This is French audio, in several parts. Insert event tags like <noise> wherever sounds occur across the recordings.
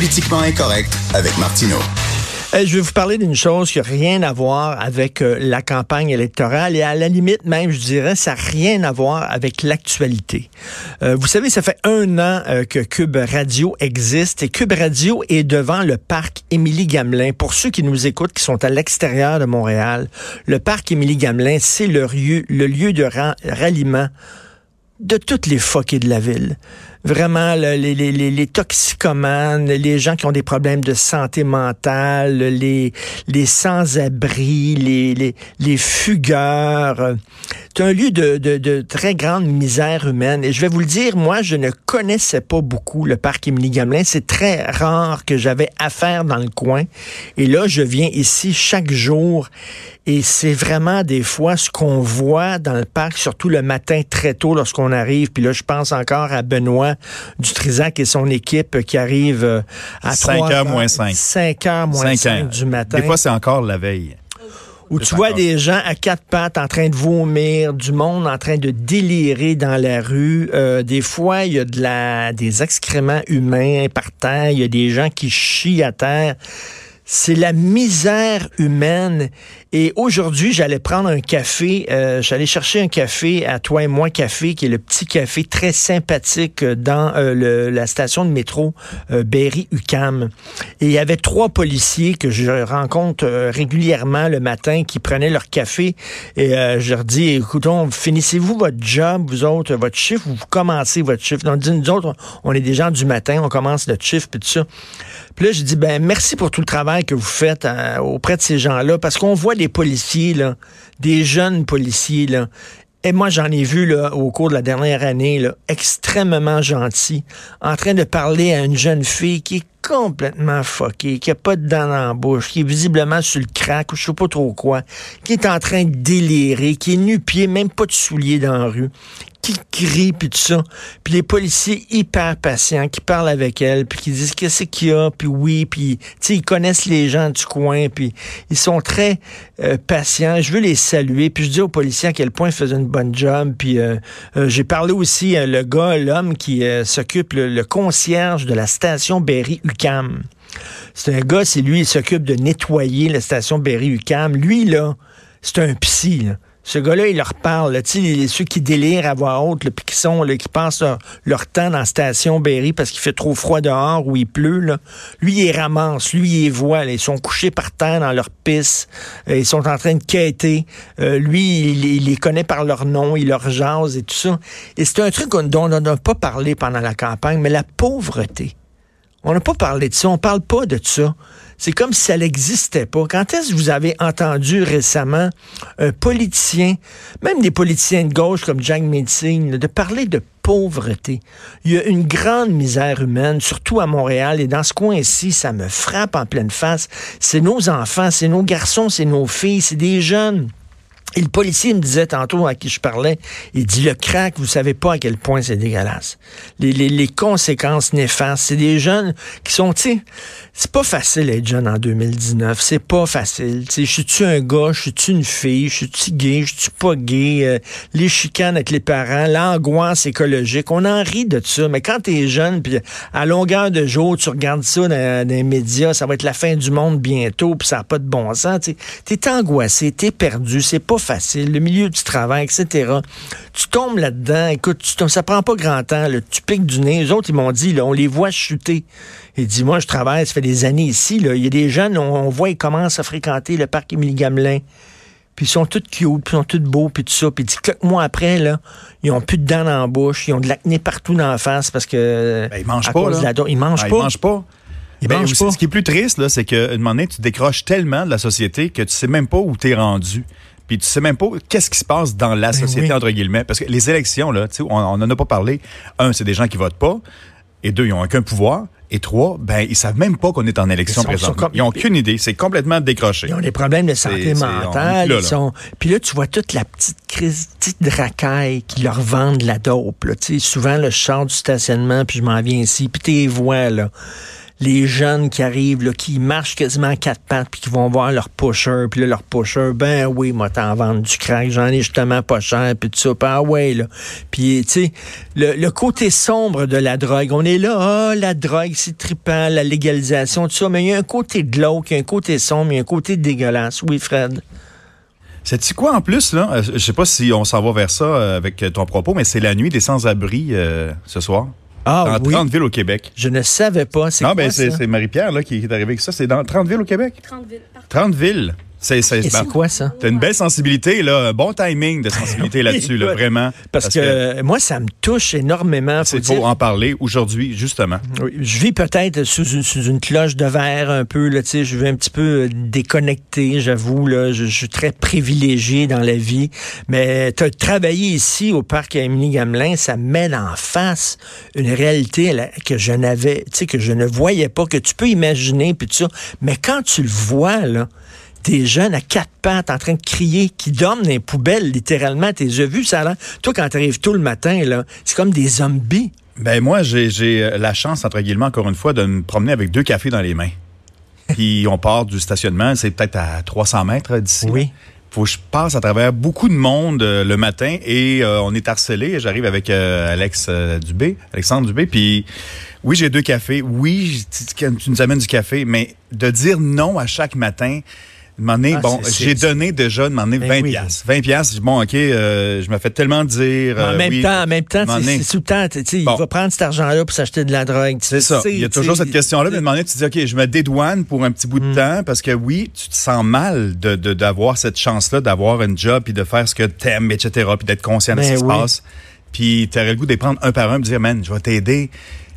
Politiquement incorrect avec Martineau. Euh, je vais vous parler d'une chose qui n'a rien à voir avec euh, la campagne électorale et à la limite même, je dirais, ça n'a rien à voir avec l'actualité. Euh, vous savez, ça fait un an que Cube Radio existe et Cube Radio est devant le parc Émilie-Gamelin. Pour ceux qui nous écoutent, qui sont à l'extérieur de Montréal, le parc Émilie-Gamelin, c'est le lieu, le lieu de ralliement de toutes les foquées de la ville. Vraiment, les, les, les, les, toxicomanes, les gens qui ont des problèmes de santé mentale, les, les sans-abri, les, les, les fugueurs. C'est un lieu de, de, de, très grande misère humaine. Et je vais vous le dire, moi, je ne connaissais pas beaucoup le parc Émilie-Gamelin. C'est très rare que j'avais affaire dans le coin. Et là, je viens ici chaque jour et c'est vraiment des fois ce qu'on voit dans le parc, surtout le matin très tôt lorsqu'on arrive. Puis là, je pense encore à Benoît Dutrisac et son équipe qui arrivent euh, à 5 heures moins 5. 5 heures moins 5, du matin. Des fois, c'est encore la veille. Où tu vois des gens à quatre pattes en train de vomir, du monde en train de délirer dans la rue. Euh, des fois, il y a de la, des excréments humains par terre. Il y a des gens qui chient à terre. C'est la misère humaine. Et aujourd'hui, j'allais prendre un café. Euh, j'allais chercher un café à Toi et Moi Café, qui est le petit café très sympathique dans euh, la station de métro euh, Berry-UQAM. Et il y avait trois policiers que je rencontre régulièrement le matin qui prenaient leur café. Et je leur dis, écoutons, finissez-vous votre job, vous autres, votre chiffre, ou vous commencez votre chiffre. Donc, nous autres, on est des gens du matin, on commence notre chiffre, puis tout ça. Puis là, je dis, ben merci pour tout le travail que vous faites euh, auprès de ces gens-là, parce qu'on voit des policiers, des jeunes policiers, et moi, j'en ai vu là, au cours de la dernière année, extrêmement gentils, en train de parler à une jeune fille qui est complètement fuckée, qui a pas de dents dans la bouche, qui est visiblement sur le crack ou je sais pas trop quoi, qui est en train de délirer, qui est nu-pied, même pas de souliers dans la rue, qui crie puis tout ça. Puis les policiers hyper patients qui parlent avec elle puis qui disent qu'est-ce qu'il y a puis oui puis ils connaissent les gens du coin puis ils sont très euh, patients. Je veux les saluer puis je dis aux policiers à quel point ils faisaient une bonne job puis euh, euh, j'ai parlé aussi le gars l'homme qui s'occupe le, concierge de la station Berry UCAM. C'est un gars, c'est lui, il s'occupe de nettoyer la station Berry UCAM. Lui là, c'est un psy là. Ce gars-là, il leur parle, tu sais, ceux qui délirent à voix haute, puis qui sont, là, qui passent leur, temps dans la station Berry parce qu'il fait trop froid dehors ou il pleut, là. Lui, il ramasse, lui, il voit, ils sont couchés par terre dans leur pisse, euh, ils sont en train de quêter. Euh, lui, il, les connaît par leur nom, il leur jase et tout ça. Et c'est un truc dont on n'a pas parlé pendant la campagne, mais la pauvreté. On n'a pas parlé de ça, on parle pas de ça. C'est comme si ça n'existait pas. Quand est-ce que vous avez entendu récemment un politicien, même des politiciens de gauche comme Jack Metzing, de parler de pauvreté? Il y a une grande misère humaine, surtout à Montréal, et dans ce coin-ci, ça me frappe en pleine face. C'est nos enfants, c'est nos garçons, c'est nos filles, c'est des jeunes et le policier me disait tantôt à qui je parlais, il dit le crack, vous savez pas à quel point c'est dégueulasse. Les, les, les, conséquences néfastes, c'est des jeunes qui sont, tu c'est pas facile d'être jeune en 2019, c'est pas facile. Tu sais, je suis-tu un gars, je suis-tu une fille, je suis-tu gay, je suis pas gay, euh, les chicanes avec les parents, l'angoisse écologique, on en rit de ça, mais quand t'es jeune, puis à longueur de jour, tu regardes ça dans, les médias, ça va être la fin du monde bientôt, puis ça n'a pas de bon sens, tu t'es angoissé, t'es perdu, c'est pas facile, le milieu du travail, etc. Tu tombes là-dedans, écoute, tu ça prend pas grand temps, tu piques du nez. Les autres, ils m'ont dit, là, on les voit chuter. Il dit, moi, je travaille, ça fait des années ici, là. il y a des jeunes, on, voit, ils commencent à fréquenter le parc Émilie-Gamelin. Puis ils sont tous cute, puis ils sont tous beaux, puis tout ça. Puis quelques mois après, là, ils ont plus de dents dans la bouche, ils ont de l'acné partout dans la face parce que... Ben, ils mangent pas, là. ils mangent ben, pas. Ils mangent pas. Ben, ce qui est plus triste, là, c'est qu'à un moment donné, tu décroches tellement de la société que tu sais même pas où tu es rendu. Puis tu sais même pas qu'est-ce qui se passe dans la ben société, entre guillemets. Parce que les élections, là, on n'en a pas parlé. Un, c'est des gens qui votent pas. Et deux, ils n'ont aucun pouvoir. Et trois, ben ils savent même pas qu'on est en élection présentement. Ils n'ont aucune idée. C'est complètement décroché. Ils ont des problèmes de santé mentale. Puis là, tu vois toute la petite crise, petite racaille qui leur vendent la dope. Là. souvent, le char du stationnement, puis je m'en viens ici, puis tes voix, là les jeunes qui arrivent, là, qui marchent quasiment quatre pattes, puis qui vont voir leur pusher, puis là, leur pusher, ben oui, moi, t'en vendre du crack, j'en ai justement pas cher, puis tout ça, puis ah ouais, là. Puis, tu sais, le, côté sombre de la drogue, on est là, ah, la drogue, c'est trippant, la légalisation, tout ça, mais il y a un côté glauque, il y a un côté sombre, il y a un côté dégueulasse. Oui, Fred? C'est-tu quoi en plus, là? Euh, je sais pas si on s'en va vers ça euh, avec ton propos, mais c'est la nuit des sans-abri euh, ce soir. Ah, dans 30 villes au Québec. Je ne savais pas. Non, ben c'est Marie-Pierre qui est arrivée avec ça. C'est dans 30 villes au Québec? 30 villes. 30 villes. C'est quoi ça? T'as une belle sensibilité là, un bon timing de sensibilité <laughs> là-dessus là, vraiment. Parce, que, moi ça me touche énormément. C'est faut en parler aujourd'hui justement. je vis peut-être sous une, cloche de verre un peu là, tu sais, je vais un petit peu déconnecté, j'avoue là, je, suis très privilégié dans la vie, mais tu as travaillé ici au parc Émilie Gamelin, ça met en face une réalité que je n'avais, tu sais que je ne voyais pas que tu peux imaginer puis tout ça, mais quand tu le vois là, des jeunes à quatre pattes en train de crier, qui dorment dans les poubelles, littéralement. T'es vu ça là? Toi, quand t'arrives tôt le matin, là, c'est comme des zombies. Ben moi, j'ai euh, la chance, entre guillemets, encore une fois, de me promener avec deux cafés dans les mains. <laughs> Puis on part du stationnement, c'est peut-être à 300 mètres d'ici. Oui. Faut que je passe à travers beaucoup de monde euh, le matin et euh, on est harcelé. J'arrive avec Alex Dubé, Alexandre Dubé, puis oui, j'ai deux cafés. Oui, tu nous amènes du café, mais de dire non à chaque matin, ah, bon, j'ai donné déjà, de 20 ben piastres. 20 piastres, bon, OK, euh, je me fais tellement dire... en euh, même temps, en même temps, c'est sous le temps, il va prendre cet argent-là pour s'acheter de la drogue. C'est ça, il y a toujours cette question-là, mais de tu te dis, OK, je me dédouane pour un petit bout de hmm. temps, parce que oui, tu te sens mal de d'avoir cette chance-là, d'avoir un job, puis de faire ce que t'aimes, etc., puis d'être conscient de ce ben qui se passe. Puis tu aurais le goût de prendre un par un, de dire, man, je vais t'aider.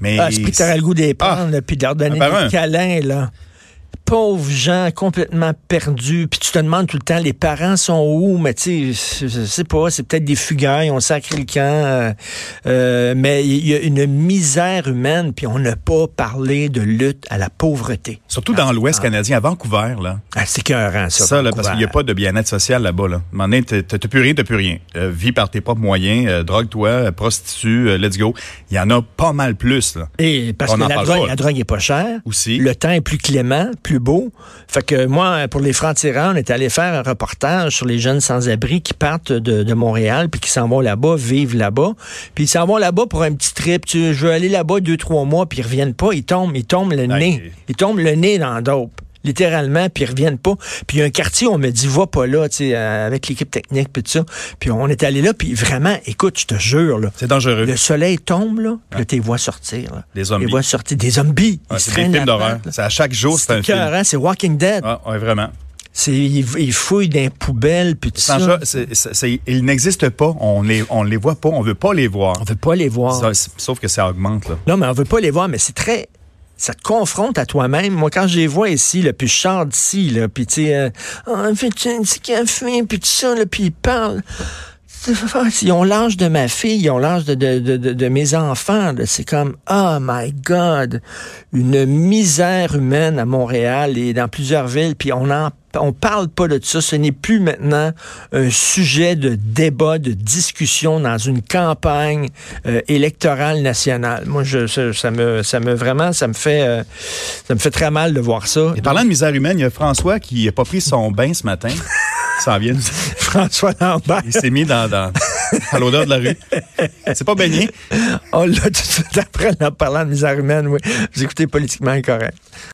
Mais... Ah, tu aurais le goût de prendre, puis de leur donner des câlins, là pauvres gens complètement perdus, puis tu te demandes tout le temps, les parents sont où? Mais tu sais, je sais pas, c'est peut-être des fugailles, on sacré le camp, euh, euh, mais il y a une misère humaine, puis on n'a pas parlé de lutte à la pauvreté. Surtout dans l'Ouest ah. canadien, à Vancouver, là. Ah, c'est écœurant, ça. Ça, là, parce qu'il n'y a pas de bien-être social là-bas, là. T'as plus rien, t'as plus rien. Euh, vis par tes propres moyens, drogue-toi, prostitue, let's go. Il y en a pas mal plus, là. Et parce que la drogue, la drogue est pas chère. Aussi. Le temps est plus clément, plus beau. Fait que moi, pour les francs-tirants, on est allé faire un reportage sur les jeunes sans-abri qui partent de, Montréal puis qui s'en vont là-bas, vivent là-bas. Puis ils s'en vont là-bas pour un petit trip. Tu, je veux aller là-bas deux, trois mois, puis ils reviennent pas. Ils tombent, ils tombent le nez. Ils tombent le nez dans dope littéralement, puis ils reviennent pas. Puis il y a un quartier, on me dit, va pas là, tu sais, euh, avec l'équipe technique, puis tout ça. Puis on est allé là, puis vraiment, écoute, je te jure, là. C'est dangereux. Le soleil tombe, là, puis là, t'es vois sortir, là. Des zombies. Les vois sortir, des zombies. c'est des films d'horreur. C'est à chaque jour, c'est un film. C'est Walking Dead. Ah, ouais, vraiment. C'est, ils, fouillent dans les poubelles, puis tout ça. ils n'existent pas. On les, on les voit pas. On veut pas les voir. On veut pas les voir. sauf que ça augmente, là. Non, mais on veut pas les voir, mais c'est très, ça te confronte à toi-même. Moi, quand je les vois ici, là, puis je sors d'ici, là, puis tu sais, euh, oh, un petit café, puis tout ça, là, puis ils parlent. <laughs> Ils ont l'âge de ma fille, ils ont l'âge de, de, de, de, mes enfants. C'est comme, oh my God, une misère humaine à Montréal et dans plusieurs villes, puis on en on parle pas de ça. Ce n'est plus maintenant un sujet de débat, de discussion dans une campagne euh, électorale nationale. Moi, je, ça, me, ça me vraiment, ça me fait, euh, ça me fait très mal de voir ça. Et parlant de misère humaine, il y a François qui n'a pas pris son bain ce matin. <laughs> Ça vient. <laughs> François Lambert. Il s'est mis dans, dans à l'odeur de la rue. C'est pas baigné? On l'a tout de suite après en parlant de misère humaine, oui. Vous écoutez politiquement incorrect.